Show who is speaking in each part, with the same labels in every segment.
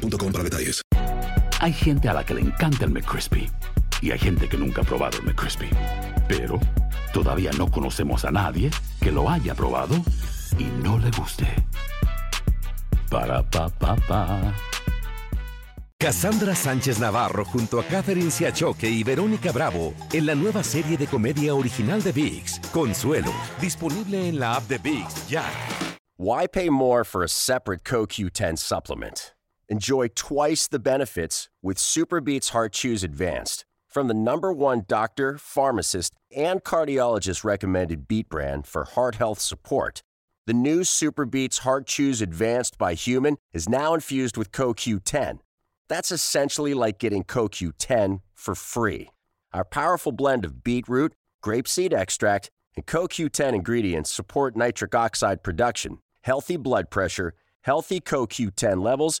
Speaker 1: para detalles.
Speaker 2: Hay gente a la que le encanta el McCrispy y hay gente que nunca ha probado el McCrispy. Pero todavía no conocemos a nadie que lo haya probado y no le guste. Para pa pa pa.
Speaker 3: Cassandra Sánchez Navarro junto a Catherine Siachoque y Verónica Bravo en la nueva serie de comedia original de VIX, Consuelo, disponible en la app de VIX ya.
Speaker 4: Why pay more for a separate CoQ10 supplement? Enjoy twice the benefits with Superbeats Heart Chews Advanced from the number one doctor, pharmacist, and cardiologist recommended beat brand for heart health support. The new Superbeats Heart Chews Advanced by Human is now infused with CoQ10. That's essentially like getting CoQ10 for free. Our powerful blend of beetroot, grapeseed extract, and CoQ10 ingredients support nitric oxide production, healthy blood pressure, healthy CoQ10 levels,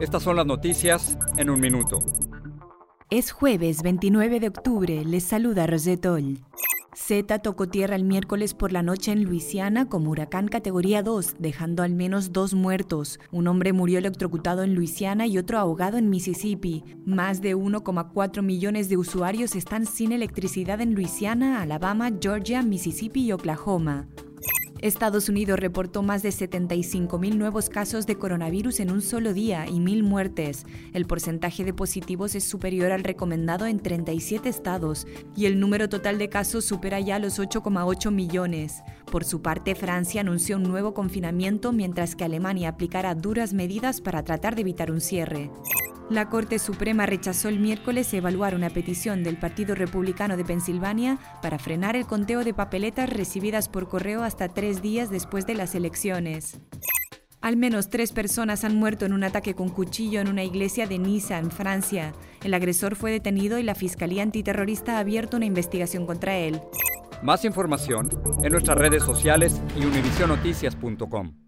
Speaker 5: Estas son las noticias en un minuto.
Speaker 6: Es jueves 29 de octubre, les saluda Rosetol. Z tocó tierra el miércoles por la noche en Luisiana como huracán categoría 2, dejando al menos dos muertos. Un hombre murió electrocutado en Luisiana y otro ahogado en Mississippi. Más de 1,4 millones de usuarios están sin electricidad en Luisiana, Alabama, Georgia, Mississippi y Oklahoma. Estados Unidos reportó más de 75.000 nuevos casos de coronavirus en un solo día y 1.000 muertes. El porcentaje de positivos es superior al recomendado en 37 estados y el número total de casos supera ya los 8,8 millones. Por su parte, Francia anunció un nuevo confinamiento mientras que Alemania aplicará duras medidas para tratar de evitar un cierre. La Corte Suprema rechazó el miércoles evaluar una petición del Partido Republicano de Pensilvania para frenar el conteo de papeletas recibidas por correo hasta tres días después de las elecciones. Al menos tres personas han muerto en un ataque con cuchillo en una iglesia de Niza, en Francia. El agresor fue detenido y la Fiscalía Antiterrorista ha abierto una investigación contra él.
Speaker 5: Más información en nuestras redes sociales y univisionoticias.com.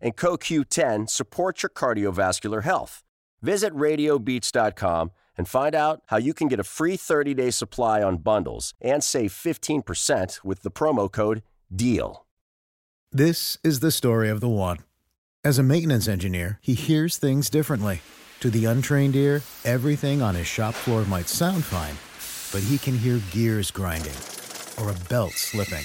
Speaker 4: and CoQ10 support your cardiovascular health. Visit radiobeats.com and find out how you can get a free 30 day supply on bundles and save 15% with the promo code DEAL.
Speaker 7: This is the story of the one. As a maintenance engineer, he hears things differently. To the untrained ear, everything on his shop floor might sound fine, but he can hear gears grinding or a belt slipping.